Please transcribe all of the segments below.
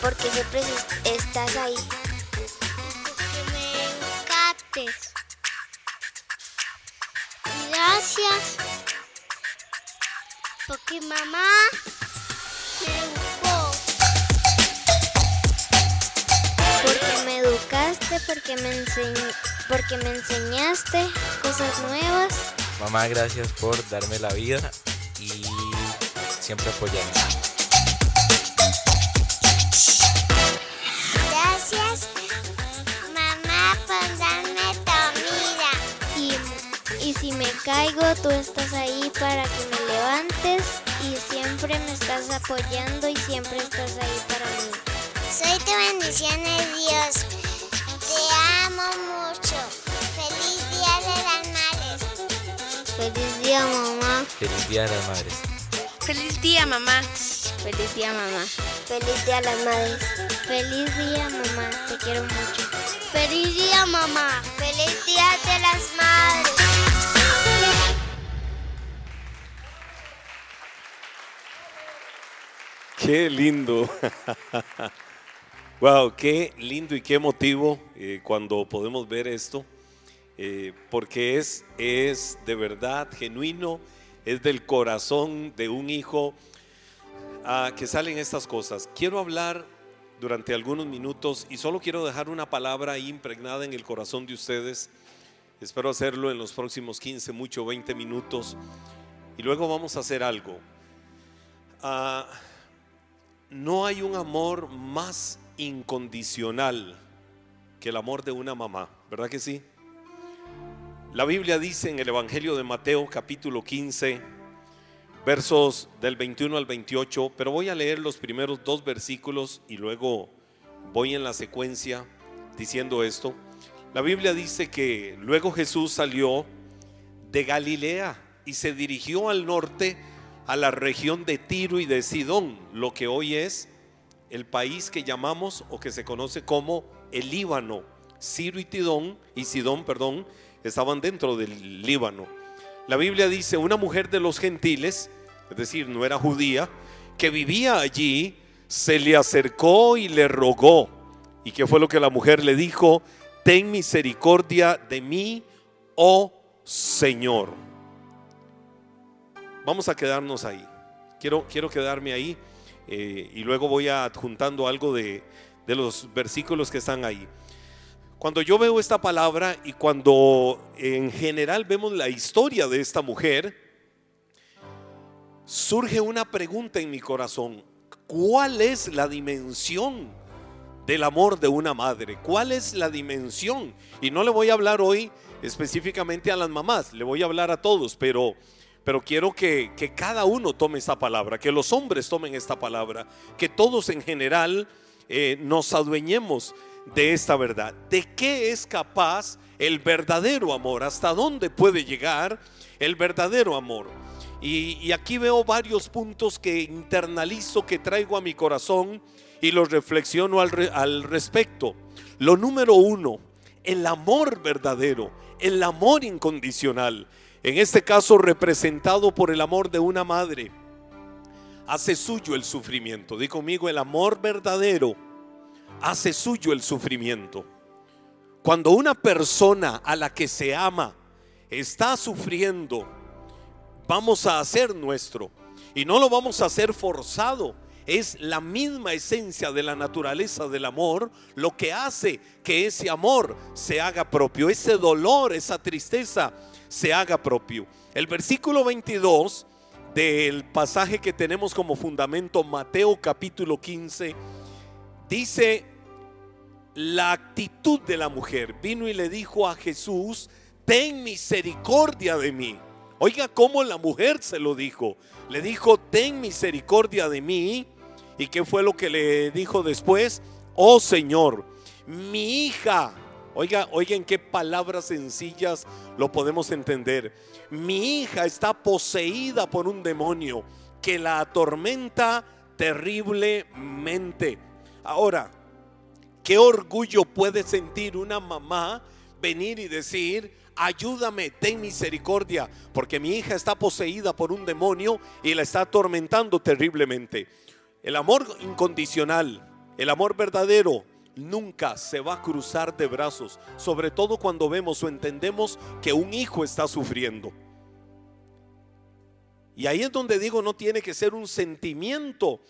porque siempre es- estás ahí. Porque me encantes. Gracias. Porque mamá me educó. Porque me educaste, porque me enseñ- porque me enseñaste cosas nuevas. Mamá, gracias por darme la vida y siempre apoyarme. Caigo, tú estás ahí para que me levantes y siempre me estás apoyando y siempre estás ahí para mí. Soy tu bendición de Dios. Te amo mucho. Feliz Día de las Madres. Feliz día, mamá. Feliz Día de las Madres. Feliz día, mamá. Feliz día, mamá. Feliz día a las madres. Feliz día, mamá. Te quiero mucho. Feliz día, mamá. Feliz día de las madres. Qué lindo. wow, qué lindo y qué emotivo eh, cuando podemos ver esto. eh, porque es, es de verdad genuino, es del corazón de un hijo ah, que salen estas cosas. Quiero hablar durante algunos minutos y solo quiero dejar una palabra impregnada en el corazón de ustedes. Espero hacerlo en los próximos 15, mucho 20 minutos. Y luego vamos a hacer algo. Ah, no hay un amor más incondicional que el amor de una mamá, ¿verdad que sí? La Biblia dice en el Evangelio de Mateo capítulo 15, versos del 21 al 28, pero voy a leer los primeros dos versículos y luego voy en la secuencia diciendo esto. La Biblia dice que luego Jesús salió de Galilea y se dirigió al norte a la región de Tiro y de Sidón, lo que hoy es el país que llamamos o que se conoce como el Líbano. Ciro y Tidón y Sidón, perdón, estaban dentro del Líbano. La Biblia dice, una mujer de los gentiles, es decir, no era judía, que vivía allí, se le acercó y le rogó. ¿Y qué fue lo que la mujer le dijo? Ten misericordia de mí, oh Señor. Vamos a quedarnos ahí. Quiero, quiero quedarme ahí eh, y luego voy adjuntando algo de, de los versículos que están ahí. Cuando yo veo esta palabra y cuando en general vemos la historia de esta mujer, surge una pregunta en mi corazón. ¿Cuál es la dimensión del amor de una madre? ¿Cuál es la dimensión? Y no le voy a hablar hoy específicamente a las mamás, le voy a hablar a todos, pero, pero quiero que, que cada uno tome esta palabra, que los hombres tomen esta palabra, que todos en general eh, nos adueñemos de esta verdad. ¿De qué es capaz el verdadero amor? ¿Hasta dónde puede llegar el verdadero amor? Y, y aquí veo varios puntos que internalizo, que traigo a mi corazón y los reflexiono al, al respecto. Lo número uno, el amor verdadero, el amor incondicional. En este caso representado por el amor de una madre. Hace suyo el sufrimiento. Di conmigo, el amor verdadero hace suyo el sufrimiento. Cuando una persona a la que se ama está sufriendo, vamos a hacer nuestro. Y no lo vamos a hacer forzado. Es la misma esencia de la naturaleza del amor lo que hace que ese amor se haga propio, ese dolor, esa tristeza se haga propio. El versículo 22 del pasaje que tenemos como fundamento, Mateo capítulo 15, dice la actitud de la mujer. Vino y le dijo a Jesús, ten misericordia de mí. Oiga cómo la mujer se lo dijo. Le dijo, ten misericordia de mí. ¿Y qué fue lo que le dijo después? Oh Señor, mi hija. Oiga, oigan qué palabras sencillas lo podemos entender. Mi hija está poseída por un demonio que la atormenta terriblemente. Ahora, qué orgullo puede sentir una mamá venir y decir, ayúdame, ten misericordia, porque mi hija está poseída por un demonio y la está atormentando terriblemente. El amor incondicional, el amor verdadero, nunca se va a cruzar de brazos, sobre todo cuando vemos o entendemos que un hijo está sufriendo. Y ahí es donde digo, no tiene que ser un sentimiento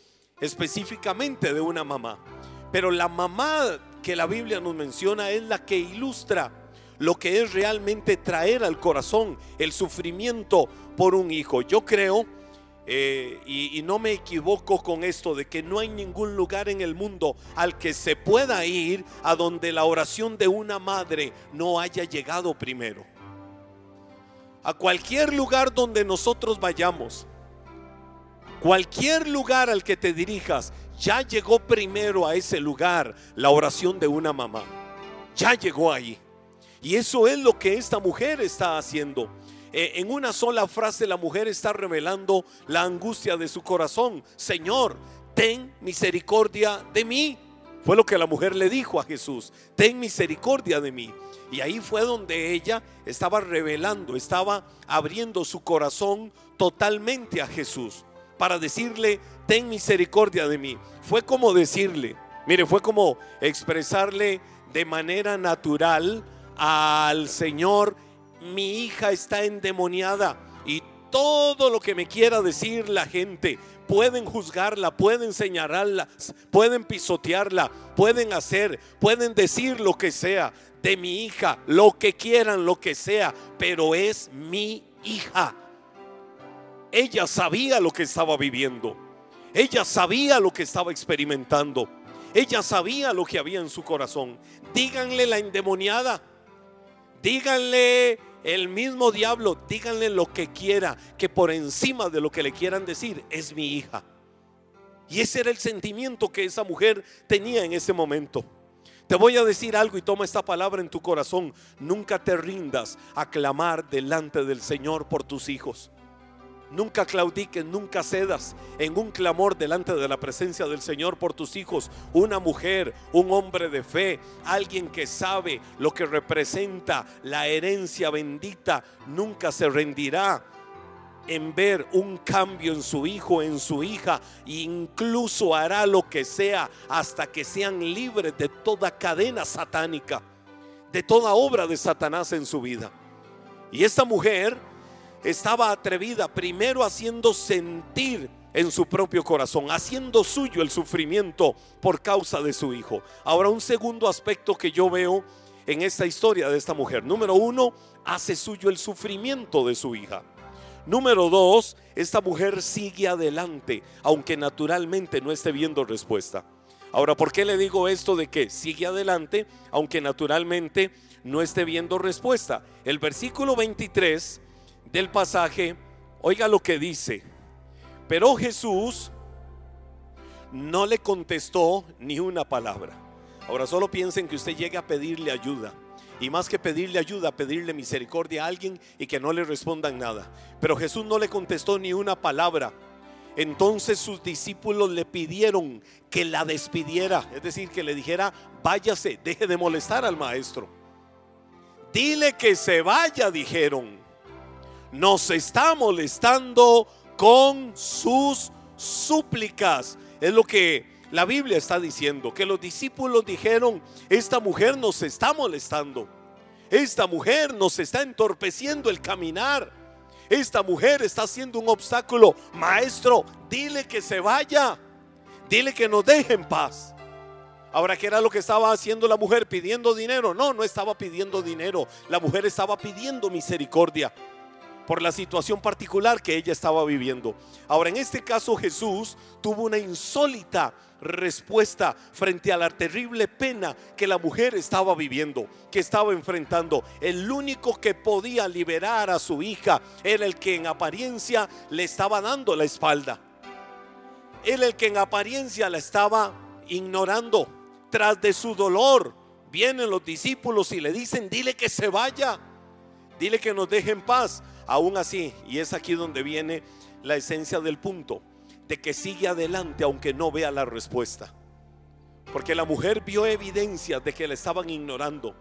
específicamente de una mamá. Pero la mamá que la Biblia nos menciona es la que ilustra lo que es realmente traer al corazón el sufrimiento por un hijo. Yo creo, eh, y, y no me equivoco con esto, de que no hay ningún lugar en el mundo al que se pueda ir a donde la oración de una madre no haya llegado primero. A cualquier lugar donde nosotros vayamos, cualquier lugar al que te dirijas, ya llegó primero a ese lugar la oración de una mamá. Ya llegó ahí. Y eso es lo que esta mujer está haciendo. Eh, en una sola frase la mujer está revelando la angustia de su corazón. Señor, ten misericordia de mí. Fue lo que la mujer le dijo a Jesús. Ten misericordia de mí. Y ahí fue donde ella estaba revelando, estaba abriendo su corazón totalmente a Jesús para decirle, ten misericordia de mí. Fue como decirle, mire, fue como expresarle de manera natural al Señor, mi hija está endemoniada y todo lo que me quiera decir la gente, pueden juzgarla, pueden señalarla, pueden pisotearla, pueden hacer, pueden decir lo que sea de mi hija, lo que quieran, lo que sea, pero es mi hija. Ella sabía lo que estaba viviendo. Ella sabía lo que estaba experimentando. Ella sabía lo que había en su corazón. Díganle la endemoniada. Díganle el mismo diablo. Díganle lo que quiera. Que por encima de lo que le quieran decir es mi hija. Y ese era el sentimiento que esa mujer tenía en ese momento. Te voy a decir algo y toma esta palabra en tu corazón. Nunca te rindas a clamar delante del Señor por tus hijos. Nunca claudiques, nunca cedas en un clamor delante de la presencia del Señor por tus hijos. Una mujer, un hombre de fe, alguien que sabe lo que representa la herencia bendita, nunca se rendirá en ver un cambio en su hijo, en su hija, e incluso hará lo que sea hasta que sean libres de toda cadena satánica, de toda obra de Satanás en su vida. Y esta mujer estaba atrevida primero haciendo sentir en su propio corazón, haciendo suyo el sufrimiento por causa de su hijo. Ahora un segundo aspecto que yo veo en esta historia de esta mujer. Número uno, hace suyo el sufrimiento de su hija. Número dos, esta mujer sigue adelante, aunque naturalmente no esté viendo respuesta. Ahora, ¿por qué le digo esto de que sigue adelante, aunque naturalmente no esté viendo respuesta? El versículo 23 del pasaje, oiga lo que dice. Pero Jesús no le contestó ni una palabra. Ahora solo piensen que usted llegue a pedirle ayuda. Y más que pedirle ayuda, pedirle misericordia a alguien y que no le respondan nada. Pero Jesús no le contestó ni una palabra. Entonces sus discípulos le pidieron que la despidiera, es decir, que le dijera, váyase, deje de molestar al maestro. Dile que se vaya, dijeron. Nos está molestando con sus súplicas. Es lo que la Biblia está diciendo que los discípulos dijeron, esta mujer nos está molestando. Esta mujer nos está entorpeciendo el caminar. Esta mujer está haciendo un obstáculo. Maestro, dile que se vaya. Dile que nos deje en paz. Ahora, ¿qué era lo que estaba haciendo la mujer? ¿Pidiendo dinero? No, no estaba pidiendo dinero. La mujer estaba pidiendo misericordia por la situación particular que ella estaba viviendo. Ahora, en este caso Jesús tuvo una insólita respuesta frente a la terrible pena que la mujer estaba viviendo, que estaba enfrentando. El único que podía liberar a su hija era el que en apariencia le estaba dando la espalda. Él el que en apariencia la estaba ignorando. Tras de su dolor vienen los discípulos y le dicen, dile que se vaya, dile que nos deje en paz. Aún así, y es aquí donde viene la esencia del punto, de que sigue adelante aunque no vea la respuesta. Porque la mujer vio evidencias de que le estaban ignorando.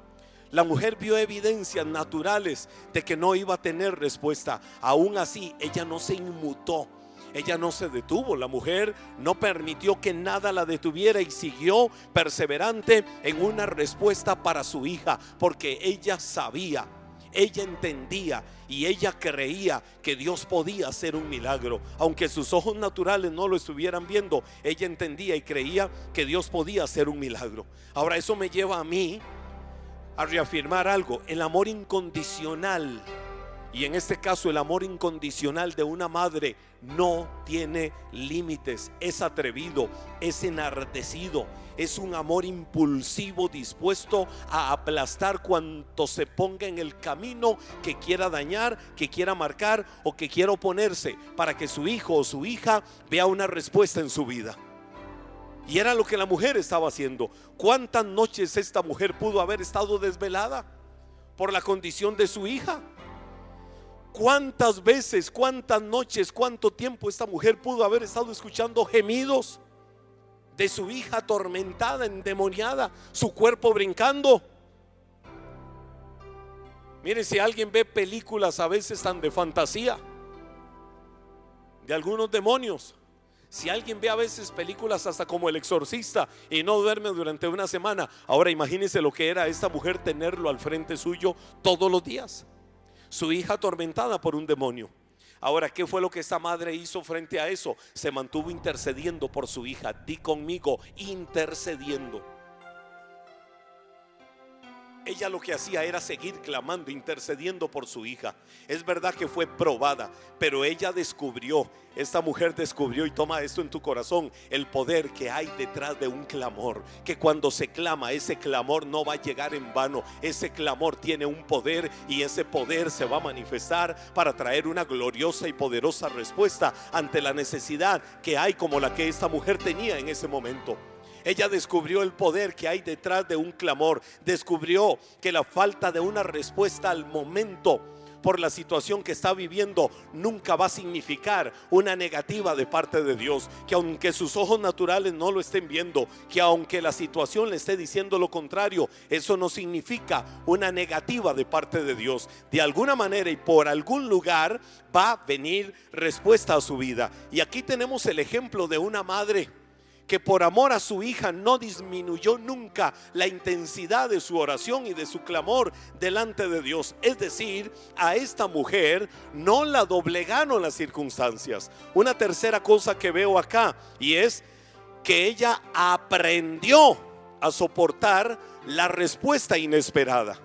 La mujer vio evidencias naturales de que no iba a tener respuesta. Aún así, ella no se inmutó. Ella no se detuvo, la mujer no permitió que nada la detuviera y siguió perseverante en una respuesta para su hija, porque ella sabía, ella entendía y ella creía que Dios podía hacer un milagro. Aunque sus ojos naturales no lo estuvieran viendo, ella entendía y creía que Dios podía hacer un milagro. Ahora eso me lleva a mí a reafirmar algo, el amor incondicional. Y en este caso el amor incondicional de una madre no tiene límites, es atrevido, es enardecido, es un amor impulsivo dispuesto a aplastar cuanto se ponga en el camino que quiera dañar, que quiera marcar o que quiera oponerse para que su hijo o su hija vea una respuesta en su vida. Y era lo que la mujer estaba haciendo. ¿Cuántas noches esta mujer pudo haber estado desvelada por la condición de su hija? ¿Cuántas veces, cuántas noches, cuánto tiempo esta mujer pudo haber estado escuchando gemidos de su hija atormentada, endemoniada, su cuerpo brincando? Mire, si alguien ve películas a veces tan de fantasía, de algunos demonios, si alguien ve a veces películas hasta como El Exorcista y no duerme durante una semana, ahora imagínese lo que era esta mujer tenerlo al frente suyo todos los días. Su hija atormentada por un demonio. Ahora, ¿qué fue lo que esta madre hizo frente a eso? Se mantuvo intercediendo por su hija. Di conmigo, intercediendo. Ella lo que hacía era seguir clamando, intercediendo por su hija. Es verdad que fue probada, pero ella descubrió, esta mujer descubrió y toma esto en tu corazón, el poder que hay detrás de un clamor. Que cuando se clama, ese clamor no va a llegar en vano. Ese clamor tiene un poder y ese poder se va a manifestar para traer una gloriosa y poderosa respuesta ante la necesidad que hay como la que esta mujer tenía en ese momento. Ella descubrió el poder que hay detrás de un clamor. Descubrió que la falta de una respuesta al momento por la situación que está viviendo nunca va a significar una negativa de parte de Dios. Que aunque sus ojos naturales no lo estén viendo, que aunque la situación le esté diciendo lo contrario, eso no significa una negativa de parte de Dios. De alguna manera y por algún lugar va a venir respuesta a su vida. Y aquí tenemos el ejemplo de una madre que por amor a su hija no disminuyó nunca la intensidad de su oración y de su clamor delante de Dios. Es decir, a esta mujer no la doblegaron las circunstancias. Una tercera cosa que veo acá y es que ella aprendió a soportar la respuesta inesperada.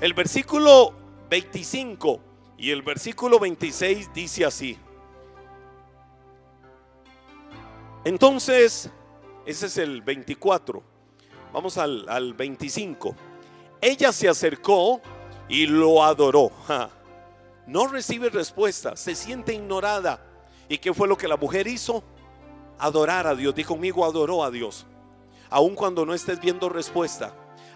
El versículo 25 y el versículo 26 dice así. Entonces, ese es el 24. Vamos al, 25. Ella se acercó y lo adoró. No recibe respuesta, se siente ignorada. ¿Y qué fue lo que la mujer hizo? Adorar a Dios. Dijo conmigo, adoró a Dios. Aun cuando no estés viendo respuesta,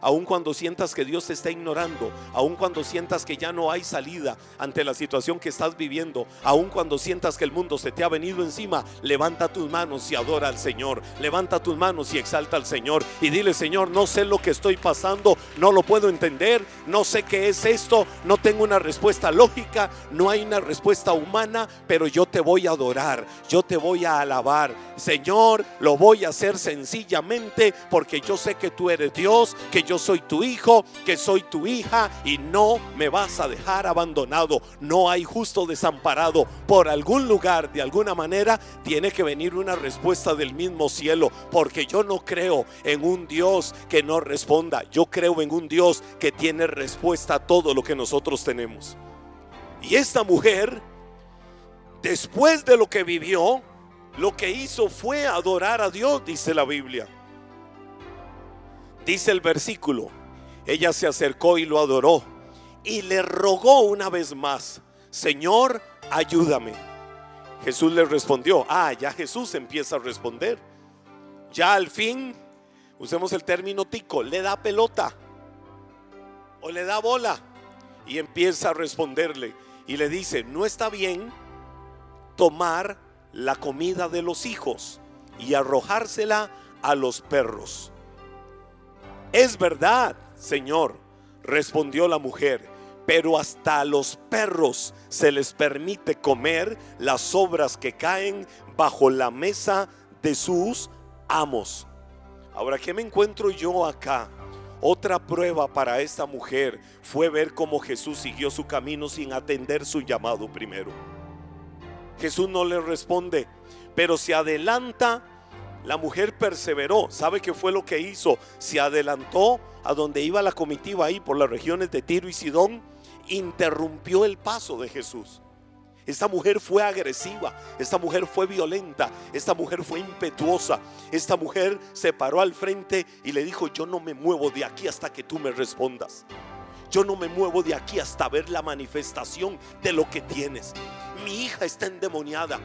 aun cuando sientas que Dios te está ignorando, aun cuando sientas que ya no hay salida ante la situación que estás viviendo, aun cuando sientas que el mundo se te ha venido encima, levanta tus manos y adora al Señor, levanta tus manos y exalta al Señor y dile, Señor, no sé lo que estoy pasando, no lo puedo entender, no sé qué es esto, no tengo una respuesta lógica, no hay una respuesta humana, pero yo te voy a adorar, yo te voy a alabar. Señor, lo voy a hacer sencillamente porque yo sé que tú eres Dios, que soy tu hijo, que soy tu hija y no me vas a dejar abandonado. No hay justo desamparado. Por algún lugar, de alguna manera, tiene que venir una respuesta del mismo cielo, porque yo no creo en un Dios que no responda. Yo creo en un Dios que tiene respuesta a todo lo que nosotros tenemos. Y esta mujer, después de lo que vivió, lo que hizo fue adorar a Dios, dice la Biblia. Dice el versículo, ella se acercó y lo adoró y le rogó una vez más, Señor, ayúdame. Jesús le respondió. Ah, ya Jesús empieza a responder. Ya al fin, usemos el término tico, le da pelota o le da bola y empieza a responderle y le dice, no está bien tomar la comida de los hijos y arrojársela a los perros. Es verdad, Señor, respondió la mujer, pero hasta a los perros se les permite comer las sobras que caen bajo la mesa de sus amos. Ahora, ¿qué me encuentro yo acá? Otra prueba para esta mujer fue ver cómo Jesús siguió su camino sin atender su llamado primero. Jesús no le responde, pero se adelanta. La mujer perseveró. ¿Sabe qué fue lo que hizo? Se adelantó a donde iba la comitiva ahí por las regiones de Tiro y Sidón. Interrumpió el paso de Jesús. Esta mujer fue agresiva, esta mujer fue violenta, esta mujer fue impetuosa, esta mujer se paró al frente y le dijo, yo no me muevo de aquí hasta que tú me respondas. Yo no me muevo de aquí hasta ver la manifestación de lo que tienes. Mi hija está endemoniada.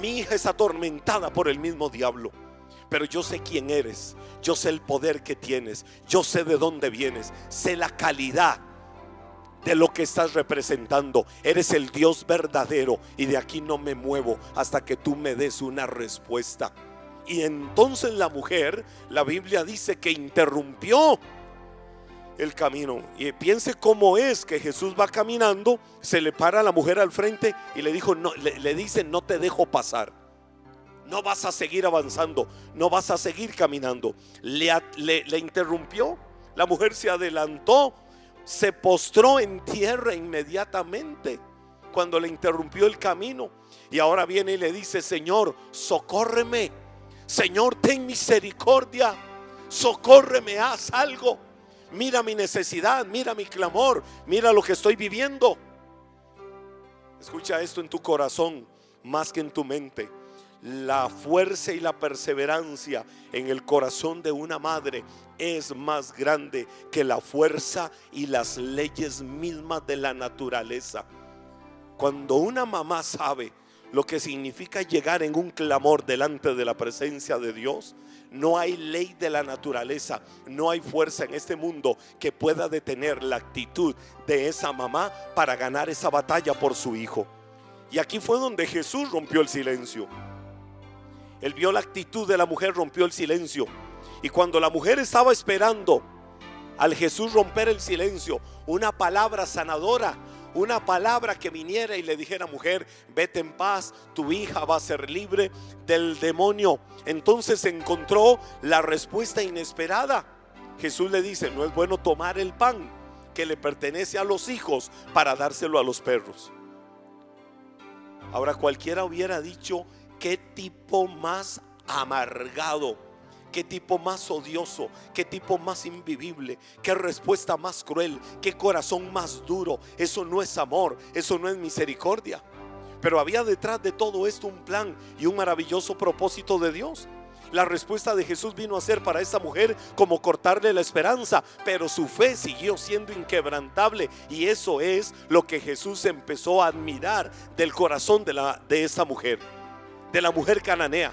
Mi hija es atormentada por el mismo diablo. Pero yo sé quién eres. Yo sé el poder que tienes. Yo sé de dónde vienes. Sé la calidad de lo que estás representando. Eres el Dios verdadero y de aquí no me muevo hasta que tú me des una respuesta. Y entonces la mujer, la Biblia dice que interrumpió el camino. Y piense cómo es que Jesús va caminando, se le para a la mujer al frente y le dijo, no, le, dice, no te dejo pasar. No vas a seguir avanzando, no vas a seguir caminando. Le, le interrumpió, la mujer se adelantó, se postró en tierra inmediatamente cuando le interrumpió el camino. Y ahora viene y le dice, Señor, socórreme. Señor, ten misericordia. Socórreme, haz algo. Mira mi necesidad, mira mi clamor, mira lo que estoy viviendo. Escucha esto en tu corazón más que en tu mente la fuerza y la perseverancia en el corazón de una madre es más grande que la fuerza y las leyes mismas de la naturaleza. Cuando una mamá sabe lo que significa llegar en un clamor delante de la presencia de Dios, no hay ley de la naturaleza, no hay fuerza en este mundo que pueda detener la actitud de esa mamá para ganar esa batalla por su hijo. Y aquí fue donde Jesús rompió el silencio. Él vio la actitud de la mujer, rompió el silencio. Y cuando la mujer estaba esperando al Jesús romper el silencio, una palabra sanadora, una palabra que viniera y le dijera, mujer, vete en paz, tu hija va a ser libre del demonio. Entonces encontró la respuesta inesperada. Jesús le dice, no es bueno tomar el pan que le pertenece a los hijos para dárselo a los perros. Ahora cualquiera hubiera dicho, qué tipo más amargado, qué tipo más odioso, qué tipo más invivible, qué respuesta más cruel, qué corazón más duro. Eso no es amor, eso no es misericordia. Pero había detrás de todo esto un plan y un maravilloso propósito de Dios. La respuesta de Jesús vino a ser para esta mujer como cortarle la esperanza, pero su fe siguió siendo inquebrantable y eso es lo que Jesús empezó a admirar del corazón de, la, de esta mujer de la mujer cananea,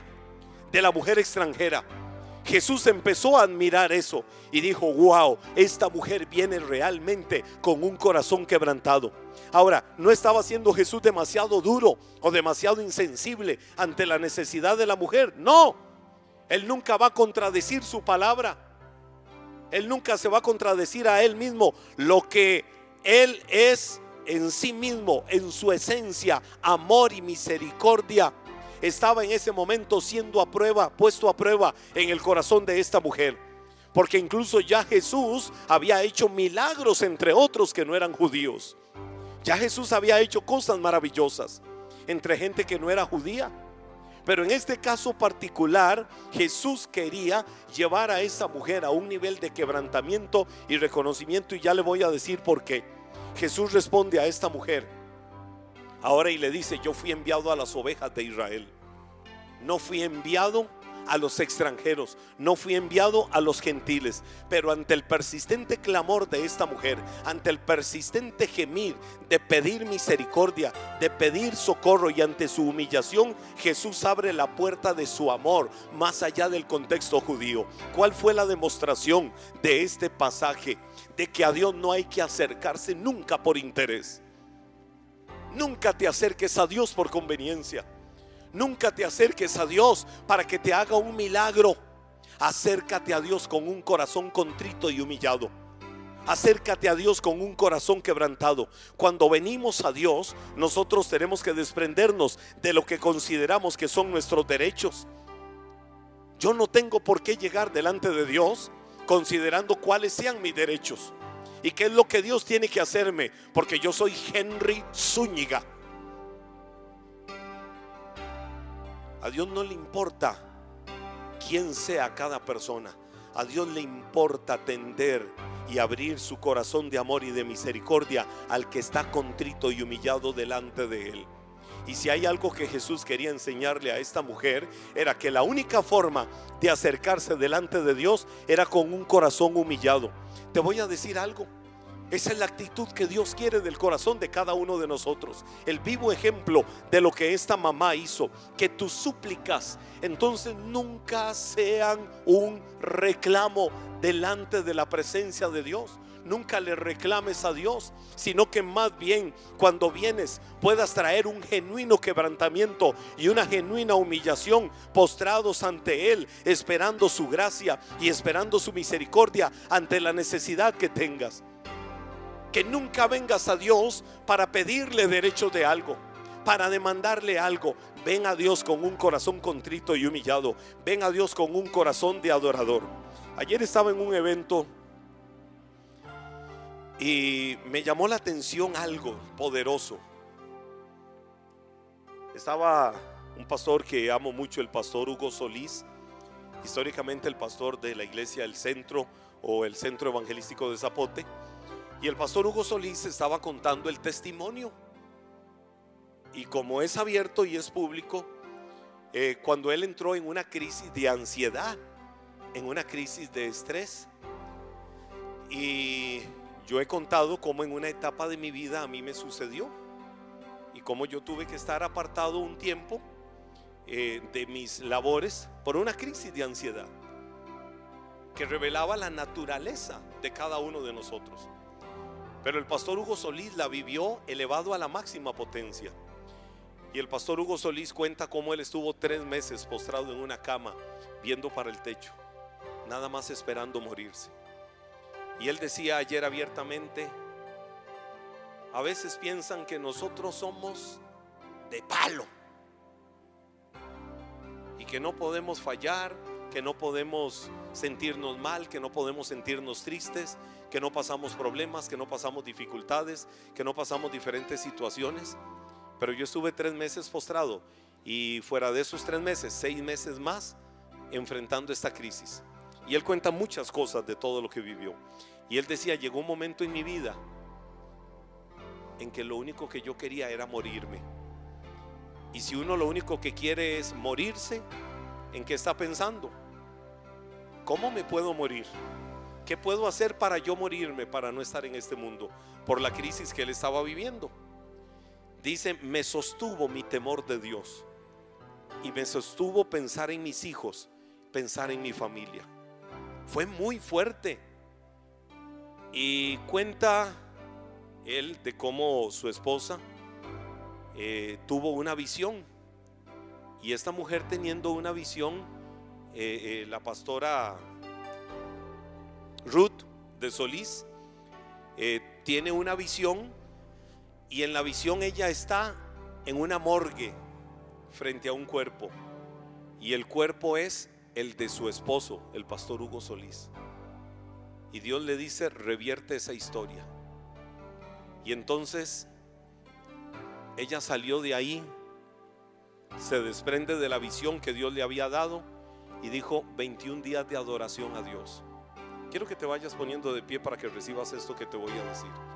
de la mujer extranjera. Jesús empezó a admirar eso y dijo, wow, esta mujer viene realmente con un corazón quebrantado. Ahora, no estaba siendo Jesús demasiado duro o demasiado insensible ante la necesidad de la mujer. No, Él nunca va a contradecir su palabra. Él nunca se va a contradecir a Él mismo. Lo que Él es en sí mismo, en su esencia, amor y misericordia estaba en ese momento siendo a prueba, puesto a prueba en el corazón de esta mujer. Porque incluso ya Jesús había hecho milagros entre otros que no eran judíos. Ya Jesús había hecho cosas maravillosas entre gente que no era judía. Pero en este caso particular, Jesús quería llevar a esa mujer a un nivel de quebrantamiento y reconocimiento. Y ya le voy a decir por qué. Jesús responde a esta mujer ahora y le dice, yo fui enviado a las ovejas de Israel. No fui enviado a los extranjeros, no fui enviado a los gentiles. Pero ante el persistente clamor de esta mujer, ante el persistente gemir de pedir misericordia, de pedir socorro y ante su humillación, Jesús abre la puerta de su amor más allá del contexto judío. ¿Cuál fue la demostración de este pasaje? De que a Dios no hay que acercarse nunca por interés. Nunca te acerques a Dios por conveniencia. Nunca te acerques a Dios para que te haga un milagro. Acércate a Dios con un corazón contrito y humillado. Acércate a Dios con un corazón quebrantado. Cuando venimos a Dios, nosotros tenemos que desprendernos de lo que consideramos que son nuestros derechos. Yo no tengo por qué llegar delante de Dios considerando cuáles sean mis derechos y qué es lo que Dios tiene que hacerme, porque yo soy Henry Zúñiga. A Dios no le importa quién sea cada persona. A Dios le importa atender y abrir su corazón de amor y de misericordia al que está contrito y humillado delante de Él. Y si hay algo que Jesús quería enseñarle a esta mujer, era que la única forma de acercarse delante de Dios era con un corazón humillado. Te voy a decir algo. Esa es la actitud que Dios quiere del corazón de cada uno de nosotros. El vivo ejemplo de lo que esta mamá hizo. Que tus súplicas entonces nunca sean un reclamo delante de la presencia de Dios. Nunca le reclames a Dios, sino que más bien cuando vienes puedas traer un genuino quebrantamiento y una genuina humillación postrados ante Él, esperando su gracia y esperando su misericordia ante la necesidad que tengas que nunca vengas a Dios para pedirle derecho de algo, para demandarle algo. Ven a Dios con un corazón contrito y humillado. Ven a Dios con un corazón de adorador. Ayer estaba en un evento y me llamó la atención algo poderoso. Estaba un pastor que amo mucho, el pastor Hugo Solís, históricamente el pastor de la iglesia del centro o el centro evangelístico de Zapote. Y el pastor Hugo Solís estaba contando el testimonio. Y como es abierto y es público, eh, cuando él entró en una crisis de ansiedad, en una crisis de estrés, y yo he contado cómo en una etapa de mi vida a mí me sucedió, y cómo yo tuve que estar apartado un tiempo eh, de mis labores por una crisis de ansiedad, que revelaba la naturaleza de cada uno de nosotros. Pero el pastor Hugo Solís la vivió elevado a la máxima potencia. Y el pastor Hugo Solís cuenta cómo él estuvo tres meses postrado en una cama, viendo para el techo, nada más esperando morirse. Y él decía ayer abiertamente, a veces piensan que nosotros somos de palo y que no podemos fallar, que no podemos sentirnos mal, que no podemos sentirnos tristes, que no pasamos problemas, que no pasamos dificultades, que no pasamos diferentes situaciones. Pero yo estuve tres meses postrado y fuera de esos tres meses, seis meses más enfrentando esta crisis. Y él cuenta muchas cosas de todo lo que vivió. Y él decía, llegó un momento en mi vida en que lo único que yo quería era morirme. Y si uno lo único que quiere es morirse, ¿en qué está pensando? ¿Cómo me puedo morir? ¿Qué puedo hacer para yo morirme, para no estar en este mundo? Por la crisis que él estaba viviendo. Dice, me sostuvo mi temor de Dios. Y me sostuvo pensar en mis hijos, pensar en mi familia. Fue muy fuerte. Y cuenta él de cómo su esposa eh, tuvo una visión. Y esta mujer teniendo una visión, eh, eh, la pastora Ruth de Solís tiene una visión y en la visión ella está en una morgue frente a un cuerpo y el cuerpo es el de su esposo, el pastor Hugo Solís. Y Dios le dice, revierte esa historia. Y entonces ella salió de ahí, se desprende de la visión que Dios le había dado y dijo 21 días de adoración a Dios. Quiero que te vayas poniendo de pie para que recibas esto que te voy a decir.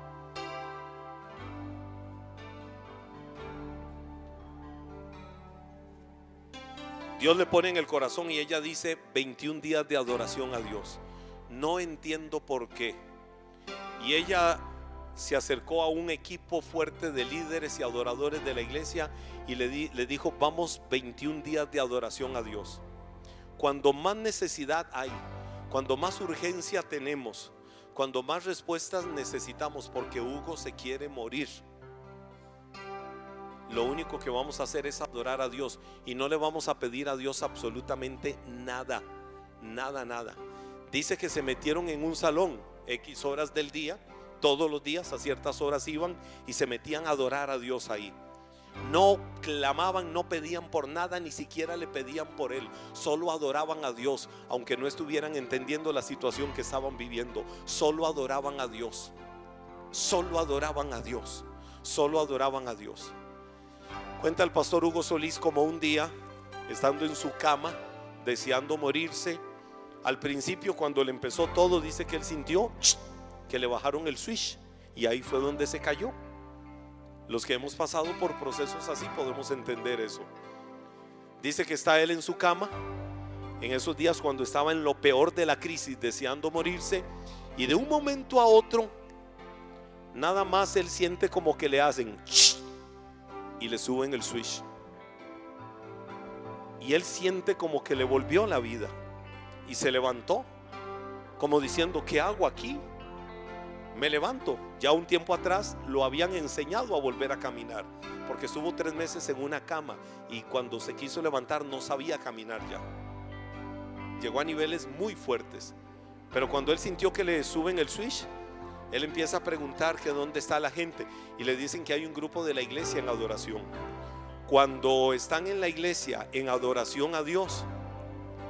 Dios le pone en el corazón y ella dice 21 días de adoración a Dios. No entiendo por qué. Y ella se acercó a un equipo fuerte de líderes y adoradores de la iglesia y le, le dijo, vamos 21 días de adoración a Dios. Cuando más necesidad hay, cuando más urgencia tenemos, cuando más respuestas necesitamos, porque Hugo se quiere morir. Lo único que vamos a hacer es adorar a Dios y no le vamos a pedir a Dios absolutamente nada, nada, nada. Dice que se metieron en un salón X horas del día, todos los días a ciertas horas iban y se metían a adorar a Dios ahí. No clamaban, no pedían por nada, ni siquiera le pedían por él. Solo adoraban a Dios, aunque no estuvieran entendiendo la situación que estaban viviendo. Solo adoraban a Dios. Solo adoraban a Dios. Solo adoraban a Dios. Cuenta el pastor Hugo Solís como un día, estando en su cama, deseando morirse, al principio cuando le empezó todo, dice que él sintió que le bajaron el switch y ahí fue donde se cayó. Los que hemos pasado por procesos así podemos entender eso. Dice que está él en su cama, en esos días cuando estaba en lo peor de la crisis, deseando morirse, y de un momento a otro, nada más él siente como que le hacen y le suben el switch. Y él siente como que le volvió la vida y se levantó, como diciendo, ¿qué hago aquí? Me levanto. Ya un tiempo atrás lo habían enseñado a volver a caminar, porque estuvo tres meses en una cama y cuando se quiso levantar no sabía caminar ya. Llegó a niveles muy fuertes, pero cuando él sintió que le suben el switch, él empieza a preguntar que dónde está la gente y le dicen que hay un grupo de la iglesia en adoración. Cuando están en la iglesia en adoración a Dios,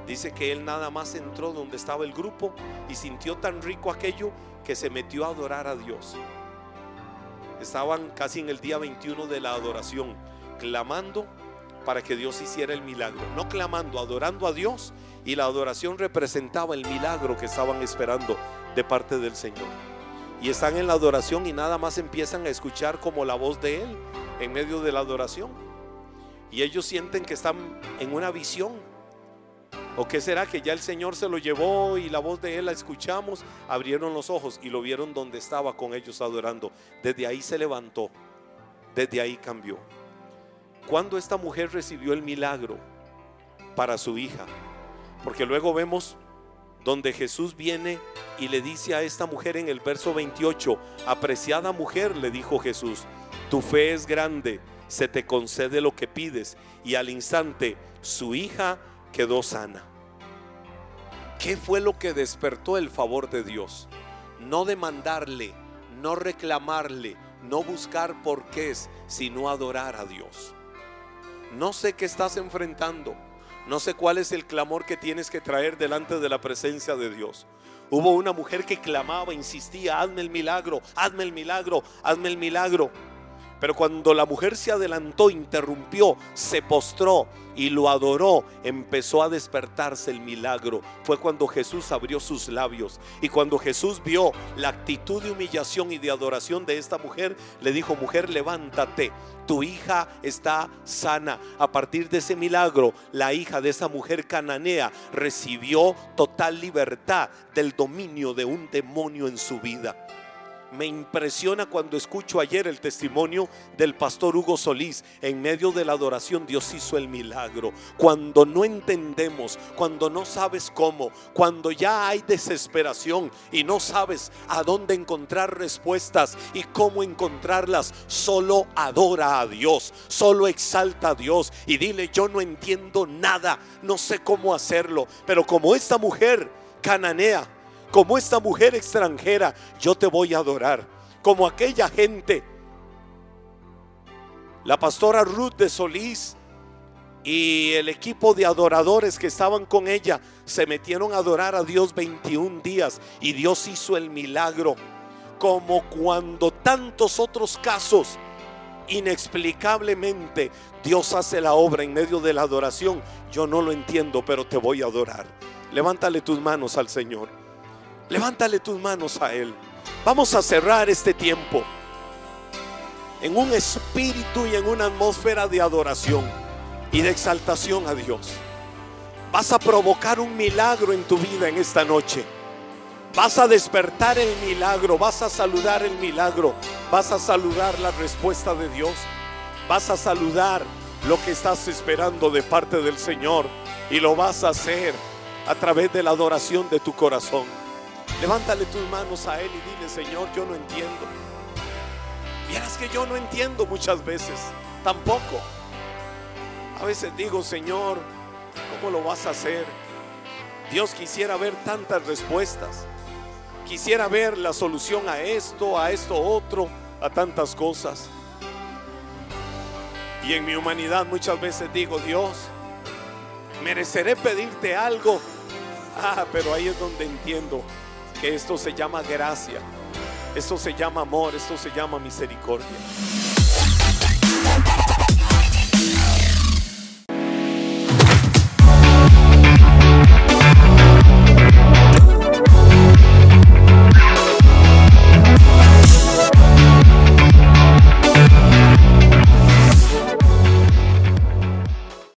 dice que él nada más entró donde estaba el grupo y sintió tan rico aquello que se metió a adorar a Dios. Estaban casi en el día 21 de la adoración, clamando para que Dios hiciera el milagro. No clamando, adorando a Dios y la adoración representaba el milagro que estaban esperando de parte del Señor. Y están en la adoración y nada más empiezan a escuchar como la voz de Él en medio de la adoración. Y ellos sienten que están en una visión. ¿O qué será que ya el Señor se lo llevó y la voz de Él la escuchamos? Abrieron los ojos y lo vieron donde estaba con ellos adorando. Desde ahí se levantó. Desde ahí cambió. Cuando esta mujer recibió el milagro para su hija. Porque luego vemos donde Jesús viene y le dice a esta mujer en el verso 28, apreciada mujer, le dijo Jesús, tu fe es grande, se te concede lo que pides. Y al instante su hija quedó sana. ¿Qué fue lo que despertó el favor de Dios? No demandarle, no reclamarle, no buscar porqués, sino adorar a Dios. No sé qué estás enfrentando. No sé cuál es el clamor que tienes que traer delante de la presencia de Dios. Hubo una mujer que clamaba, insistía, hazme el milagro, hazme el milagro, hazme el milagro. Pero cuando la mujer se adelantó, interrumpió, se postró y lo adoró, empezó a despertarse el milagro. Fue cuando Jesús abrió sus labios. Y cuando Jesús vio la actitud de humillación y de adoración de esta mujer, le dijo, mujer, levántate, tu hija está sana. A partir de ese milagro, la hija de esa mujer cananea recibió total libertad del dominio de un demonio en su vida. Me impresiona cuando escucho ayer el testimonio del pastor Hugo Solís. En medio de la adoración Dios hizo el milagro. Cuando no entendemos, cuando no sabes cómo, cuando ya hay desesperación y no sabes a dónde encontrar respuestas y cómo encontrarlas, solo adora a Dios, solo exalta a Dios y dile yo no entiendo nada, no sé cómo hacerlo, pero como esta mujer cananea, como esta mujer extranjera, yo te voy a adorar. Como aquella gente, la pastora Ruth de Solís y el equipo de adoradores que estaban con ella se metieron a adorar a Dios 21 días y Dios hizo el milagro. Como cuando tantos otros casos, inexplicablemente, Dios hace la obra en medio de la adoración. Yo no lo entiendo, pero te voy a adorar. Levántale tus manos al Señor. Levántale tus manos a Él. Vamos a cerrar este tiempo en un espíritu y en una atmósfera de adoración y de exaltación a Dios. Vas a provocar un milagro en tu vida en esta noche. Vas a despertar el milagro, vas a saludar el milagro, vas a saludar la respuesta de Dios, vas a saludar lo que estás esperando de parte del Señor y lo vas a hacer a través de la adoración de tu corazón. Levántale tus manos a Él y dile, Señor, yo no entiendo. Vieras que yo no entiendo muchas veces, tampoco. A veces digo, Señor, ¿cómo lo vas a hacer? Dios quisiera ver tantas respuestas. Quisiera ver la solución a esto, a esto otro, a tantas cosas. Y en mi humanidad muchas veces digo, Dios, mereceré pedirte algo. Ah, pero ahí es donde entiendo que esto se llama gracia, esto se llama amor, esto se llama misericordia.